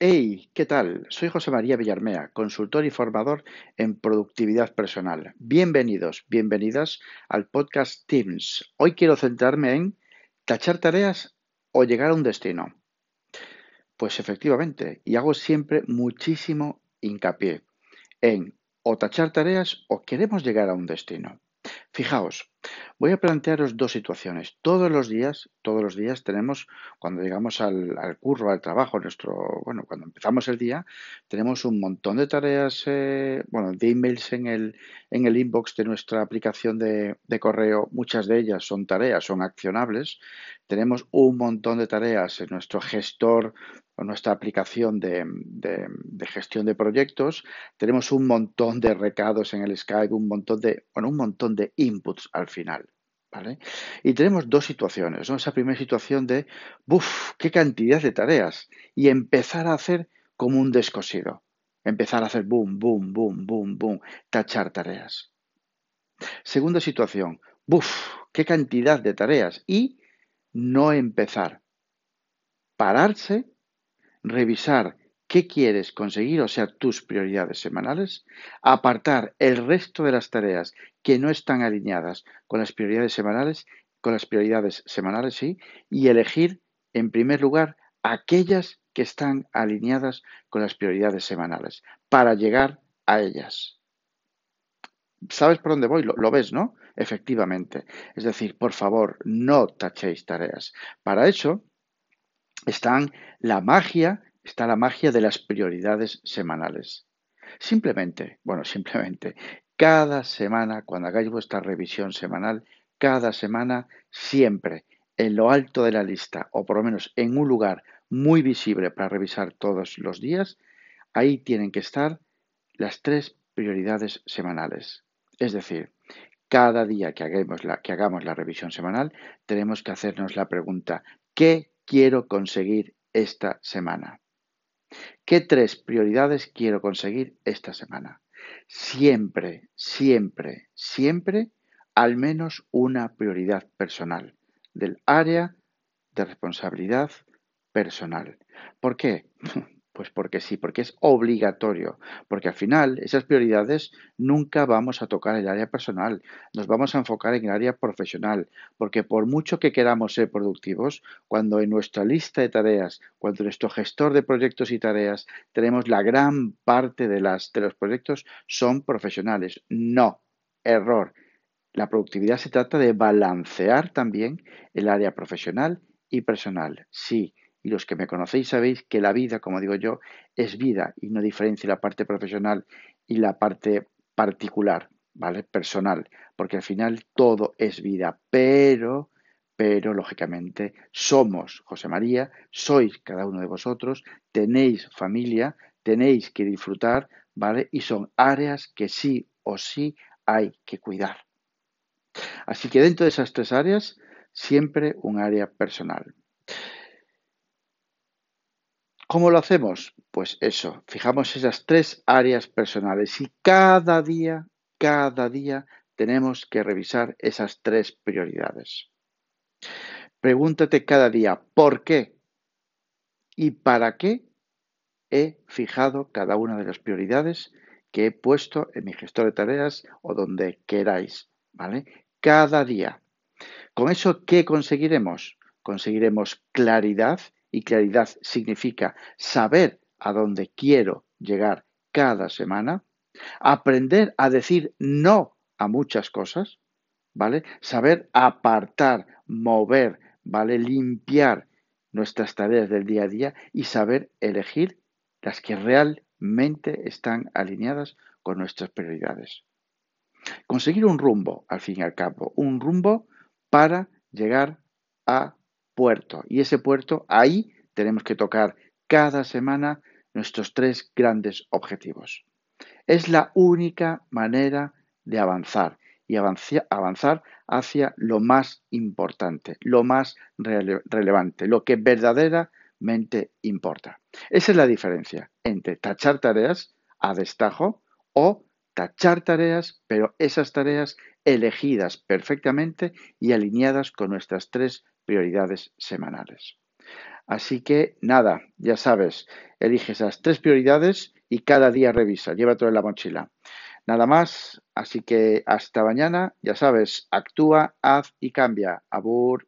Hey, ¿qué tal? Soy José María Villarmea, consultor y formador en productividad personal. Bienvenidos, bienvenidas al podcast Teams. Hoy quiero centrarme en tachar tareas o llegar a un destino. Pues efectivamente, y hago siempre muchísimo hincapié en o tachar tareas o queremos llegar a un destino. Fijaos, voy a plantearos dos situaciones. Todos los días, todos los días tenemos, cuando llegamos al, curro, al trabajo, nuestro, bueno, cuando empezamos el día, tenemos un montón de tareas, eh, bueno, de emails en el, en el inbox de nuestra aplicación de, de correo. Muchas de ellas son tareas, son accionables. Tenemos un montón de tareas en nuestro gestor nuestra aplicación de, gestión de proyectos, tenemos un montón de recados en el Skype, un montón de, bueno, un montón de inputs al final. Y tenemos dos situaciones, ¿no? Esa primera situación de, ¡buf! ¡Qué cantidad de tareas! Y empezar a hacer como un descosido. Empezar a hacer boom, boom, boom, boom, boom, tachar tareas. Segunda situación, ¡buf! ¡Qué cantidad de tareas! Y no empezar. Pararse revisar qué quieres conseguir, o sea, tus prioridades semanales, apartar el resto de las tareas que no están alineadas con las prioridades semanales, con las prioridades semanales, sí, y elegir en primer lugar aquellas que están alineadas con las prioridades semanales para llegar a ellas. ¿Sabes por dónde voy? Lo, ves, ¿no? Efectivamente. Es decir, por favor, no tachéis tareas. Para eso, están la magia, está la magia de las prioridades semanales. Simplemente, bueno, simplemente, cada semana, cuando hagáis vuestra revisión semanal, cada semana, siempre en lo alto de la lista, o por lo menos en un lugar muy visible para revisar todos los días, ahí tienen que estar las tres prioridades semanales. Es decir, cada día que hagamos la, que hagamos la revisión semanal, tenemos que hacernos la pregunta, ¿qué quiero conseguir esta semana? ¿Qué tres prioridades quiero conseguir esta semana? Siempre, siempre, siempre al menos una prioridad personal del área de responsabilidad personal. ¿Por qué? Pues porque sí, porque es obligatorio, porque al final esas prioridades nunca vamos a tocar el área personal, nos vamos a enfocar en el área profesional, porque por mucho que queramos ser productivos, cuando en nuestra lista de tareas, cuando en nuestro gestor de proyectos y tareas tenemos la gran parte de, las, de los proyectos son profesionales. No, error. La productividad se trata de balancear también el área profesional y personal. Sí, y los que me conocéis sabéis que la vida, como digo yo, es vida y no diferencia la parte profesional y la parte particular, ¿vale? Personal, porque al final todo es vida, pero pero lógicamente somos José María, sois cada uno de vosotros, tenéis familia, tenéis que disfrutar, ¿vale? Y son áreas que sí o sí hay que cuidar. Así que dentro de esas tres áreas, siempre un área personal. ¿Cómo lo hacemos? Pues eso, fijamos esas tres áreas personales y cada día, cada día tenemos que revisar esas tres prioridades. Pregúntate cada día, ¿por qué? ¿Y para qué he fijado cada una de las prioridades que he puesto en mi gestor de tareas o donde queráis? ¿Vale? Cada día. ¿Con eso qué conseguiremos? Conseguiremos claridad y claridad significa saber a dónde quiero llegar cada semana, aprender a decir no a muchas cosas, ¿vale? Saber apartar, mover, ¿vale? Limpiar nuestras tareas del día a día y saber elegir las que realmente están alineadas con nuestras prioridades. Conseguir un rumbo, al fin y al cabo, un rumbo para llegar a puerto. Y ese puerto, ahí tenemos que tocar cada semana nuestros tres grandes objetivos. Es la única manera de avanzar y avanzar hacia lo más importante, lo más relevante, lo que verdaderamente importa. Esa es la diferencia entre tachar tareas a destajo o tachar tareas, pero esas tareas elegidas perfectamente y alineadas con nuestras tres prioridades semanales. Así que nada, ya sabes, elige esas tres prioridades y cada día revisa, llévatelo en la mochila. Nada más, así que hasta mañana, ya sabes, actúa, haz y cambia. Abur.